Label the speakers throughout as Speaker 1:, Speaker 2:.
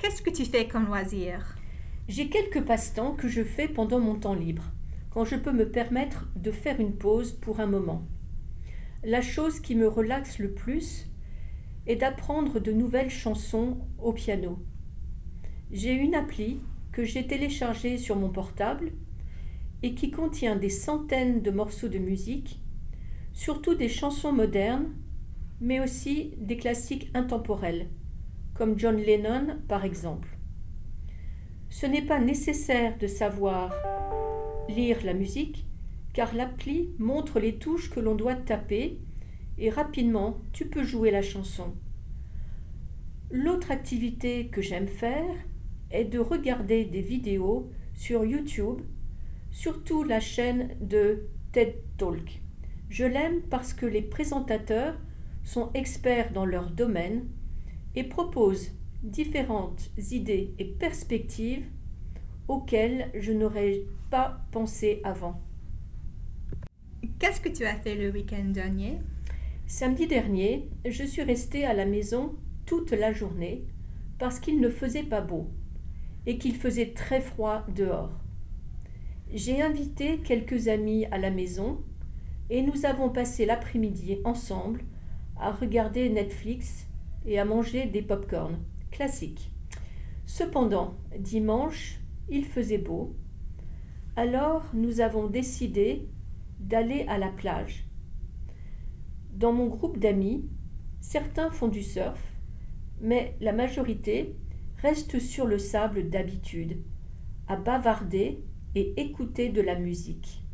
Speaker 1: Qu'est-ce que tu fais comme loisir?
Speaker 2: J'ai quelques passe-temps que je fais pendant mon temps libre, quand je peux me permettre de faire une pause pour un moment. La chose qui me relaxe le plus est d'apprendre de nouvelles chansons au piano. J'ai une appli que j'ai téléchargée sur mon portable et qui contient des centaines de morceaux de musique, surtout des chansons modernes, mais aussi des classiques intemporels, comme John Lennon par exemple. Ce n'est pas nécessaire de savoir lire la musique, car l'appli montre les touches que l'on doit taper et rapidement tu peux jouer la chanson. L'autre activité que j'aime faire est de regarder des vidéos sur YouTube, surtout la chaîne de TED Talk. Je l'aime parce que les présentateurs sont experts dans leur domaine et proposent différentes idées et perspectives auxquelles je n'aurais pas pensé avant.
Speaker 1: Qu'est-ce que tu as fait le week-end dernier?
Speaker 2: Samedi dernier, je suis restée à la maison toute la journée parce qu'il ne faisait pas beau et qu'il faisait très froid dehors. J'ai invité quelques amis à la maison et nous avons passé l'après-midi ensemble à regarder Netflix et à manger des pop-corn classiques. Cependant, dimanche, il faisait beau. Alors nous avons décidé d'aller à la plage. Dans mon groupe d'amis, certains font du surf, mais la majorité reste sur le sable d'habitude, à bavarder et écouter de la musique.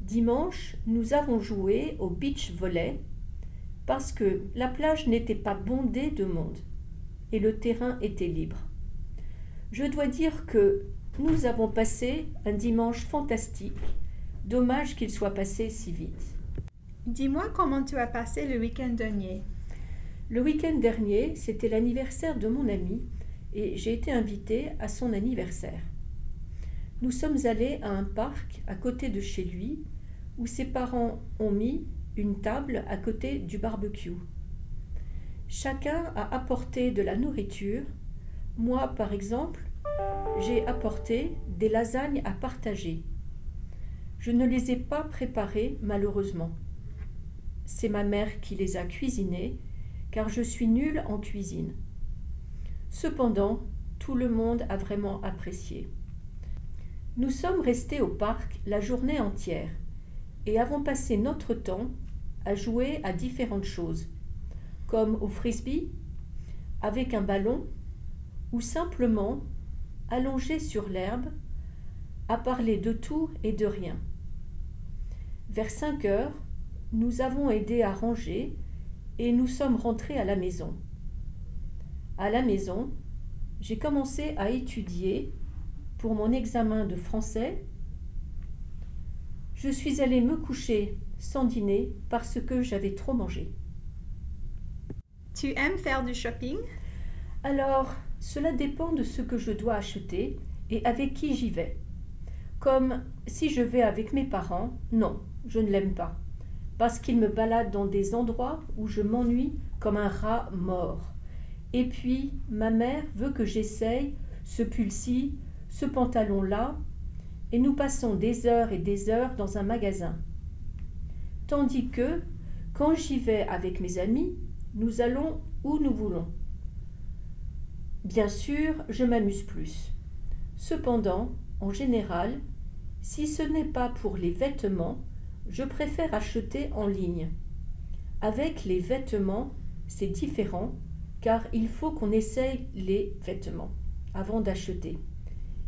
Speaker 2: Dimanche, nous avons joué au beach volley parce que la plage n'était pas bondée de monde et le terrain était libre. Je dois dire que nous avons passé un dimanche fantastique. Dommage qu'il soit passé si vite.
Speaker 1: Dis-moi comment tu as passé le week-end dernier.
Speaker 2: Le week-end dernier, c'était l'anniversaire de mon ami et j'ai été invitée à son anniversaire. Nous sommes allés à un parc à côté de chez lui où ses parents ont mis une table à côté du barbecue. Chacun a apporté de la nourriture. Moi, par exemple, j'ai apporté des lasagnes à partager. Je ne les ai pas préparées, malheureusement. C'est ma mère qui les a cuisinées, car je suis nulle en cuisine. Cependant, tout le monde a vraiment apprécié. Nous sommes restés au parc la journée entière et avons passé notre temps à jouer à différentes choses, comme au frisbee, avec un ballon, ou simplement allongé sur l'herbe, à parler de tout et de rien. Vers cinq heures, nous avons aidé à ranger et nous sommes rentrés à la maison. À la maison, j'ai commencé à étudier pour mon examen de français. Je suis allée me coucher sans dîner parce que j'avais trop mangé.
Speaker 1: Tu aimes faire du shopping?
Speaker 2: Alors, cela dépend de ce que je dois acheter et avec qui j'y vais. Comme si je vais avec mes parents, non, je ne l'aime pas, parce qu'il me balade dans des endroits où je m'ennuie comme un rat mort. Et puis, ma mère veut que j'essaye ce pull-ci, ce pantalon-là, et nous passons des heures et des heures dans un magasin. Tandis que, quand j'y vais avec mes amis, nous allons où nous voulons. Bien sûr, je m'amuse plus. Cependant, en général, si ce n'est pas pour les vêtements, je préfère acheter en ligne. Avec les vêtements, c'est différent car il faut qu'on essaye les vêtements avant d'acheter.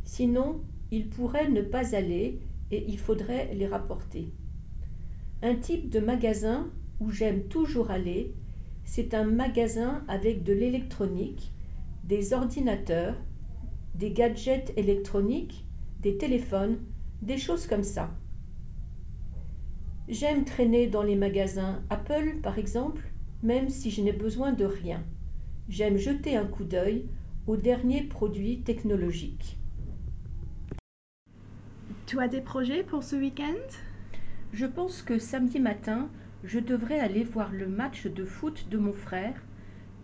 Speaker 2: Sinon, ils pourraient ne pas aller et il faudrait les rapporter. Un type de magasin où j'aime toujours aller, c'est un magasin avec de l'électronique, des ordinateurs, des gadgets électroniques, des téléphones, des choses comme ça. J'aime traîner dans les magasins Apple, par exemple, même si je n'ai besoin de rien. J'aime jeter un coup d'œil aux derniers produits technologiques.
Speaker 1: Tu as des projets pour ce week-end?
Speaker 2: Je pense que samedi matin, je devrais aller voir le match de foot de mon frère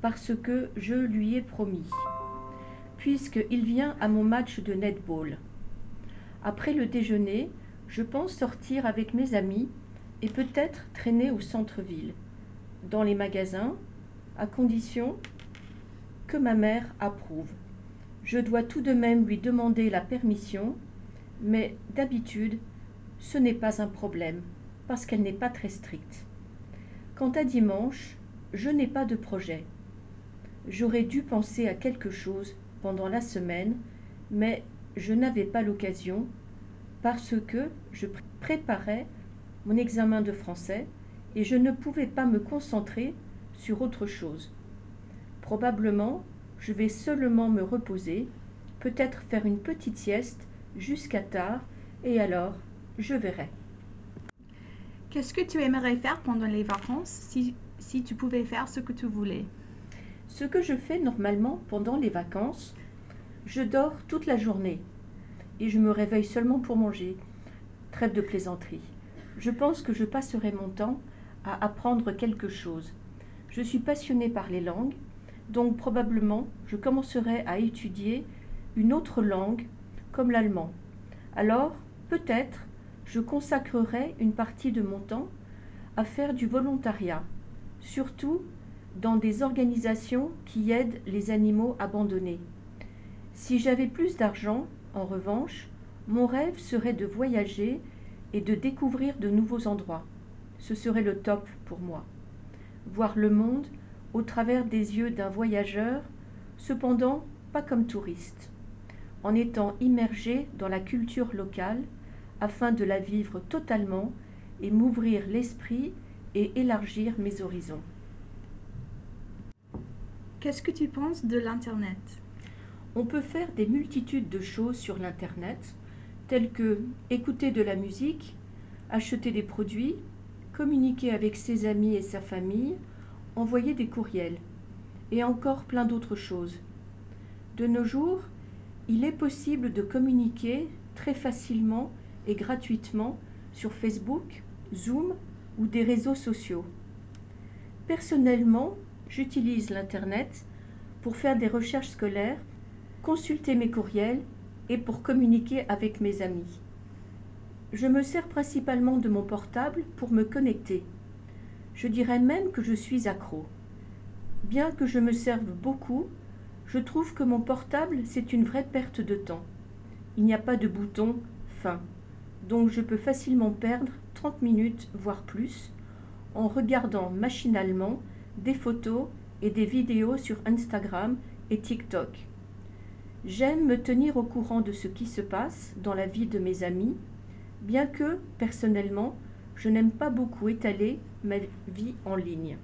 Speaker 2: parce que je lui ai promis. puisqu'il vient à mon match de netball. Après le déjeuner, je pense sortir avec mes amis et peut-être traîner au centre-ville, dans les magasins, à condition que ma mère approuve. Je dois tout de même lui demander la permission, mais d'habitude, ce n'est pas un problème, parce qu'elle n'est pas très stricte. Quant à dimanche, je n'ai pas de projet. J'aurais dû penser à quelque chose pendant la semaine, mais je n'avais pas l'occasion parce que je préparais mon examen de français et je ne pouvais pas me concentrer sur autre chose. Probablement, je vais seulement me reposer, peut-être faire une petite sieste jusqu'à tard, et alors je verrai.
Speaker 1: Qu'est-ce que tu aimerais faire pendant les vacances si, si tu pouvais faire ce que tu voulais?
Speaker 2: Ce que je fais normalement pendant les vacances, je dors toute la journée et je me réveille seulement pour manger. Trêve de plaisanterie. Je pense que je passerai mon temps à apprendre quelque chose. Je suis passionnée par les langues, donc probablement je commencerai à étudier une autre langue comme l'allemand. Alors, peut-être, je consacrerai une partie de mon temps à faire du volontariat, surtout dans des organisations qui aident les animaux abandonnés. Si j'avais plus d'argent, en revanche, mon rêve serait de voyager et de découvrir de nouveaux endroits. Ce serait le top pour moi. Voir le monde au travers des yeux d'un voyageur, cependant pas comme touriste, en étant immergé dans la culture locale afin de la vivre totalement et m'ouvrir l'esprit et élargir mes horizons.
Speaker 1: Qu'est-ce que tu penses de l'Internet?
Speaker 2: On peut faire des multitudes de choses sur l'Internet, telles que écouter de la musique, acheter des produits, communiquer avec ses amis et sa famille, envoyer des courriels, et encore plein d'autres choses. De nos jours, il est possible de communiquer très facilement et gratuitement sur Facebook, Zoom ou des réseaux sociaux. Personnellement, j'utilise l'Internet pour faire des recherches scolaires, consulter mes courriels et pour communiquer avec mes amis. Je me sers principalement de mon portable pour me connecter. Je dirais même que je suis accro. Bien que je me serve beaucoup, je trouve que mon portable, c'est une vraie perte de temps. Il n'y a pas de bouton fin, donc je peux facilement perdre 30 minutes, voire plus, en regardant machinalement des photos et des vidéos sur Instagram et TikTok. J'aime me tenir au courant de ce qui se passe dans la vie de mes amis, bien que, personnellement, je n'aime pas beaucoup étaler ma vie en ligne.